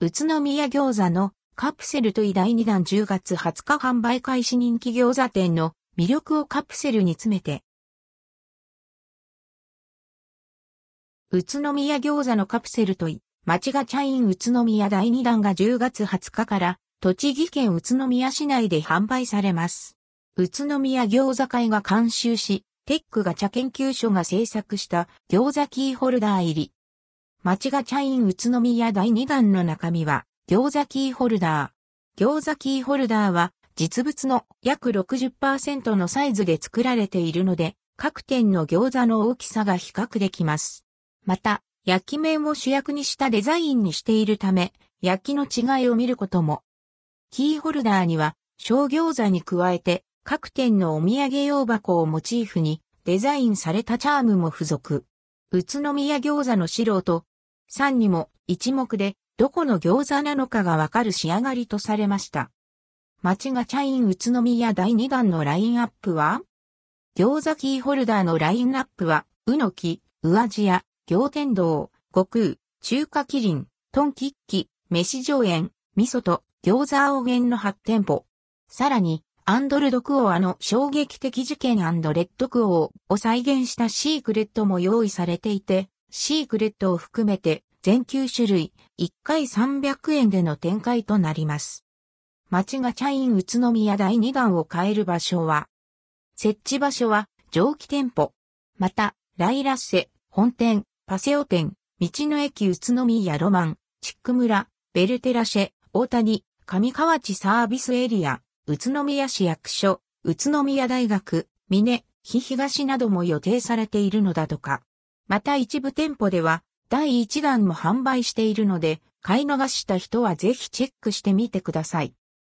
宇都宮餃子のカプセルと第2弾10月20日販売開始人気餃子店の魅力をカプセルに詰めて。宇都宮餃子のカプセルとい、町がチャイン宇都宮第2弾が10月20日から栃木県宇都宮市内で販売されます。宇都宮餃子会が監修し、テックガチャ研究所が制作した餃子キーホルダー入り。町がチャイン宇都宮第2弾の中身は餃子キーホルダー。餃子キーホルダーは実物の約60%のサイズで作られているので、各店の餃子の大きさが比較できます。また、焼き面を主役にしたデザインにしているため、焼きの違いを見ることも。キーホルダーには、小餃子に加えて、各店のお土産用箱をモチーフにデザインされたチャームも付属。宇都宮餃子の素人、さんにも一目でどこの餃子なのかがわかる仕上がりとされました。町がチャイン宇都宮第2弾のラインアップは？餃子キーホルダーのラインナップは、うのき、うあじや、行天堂、悟空、中華キリン、トンキッキ、飯上園、味噌と餃子青源の8店舗。さらに、アンドルドクオアの衝撃的事件レッドクオーを再現したシークレットも用意されていて、シークレットを含めて全9種類、1回300円での展開となります。町がチャイン宇都宮第2弾を変える場所は、設置場所は蒸気店舗、また、ライラッセ、本店、パセオ店、道の駅宇都宮ロマン、チック村、ベルテラシェ、大谷、上河内サービスエリア、宇都宮市役所、宇都宮大学、峰、日東なども予定されているのだとか。また一部店舗では第1弾も販売しているので、買い逃した人はぜひチェックしてみてください。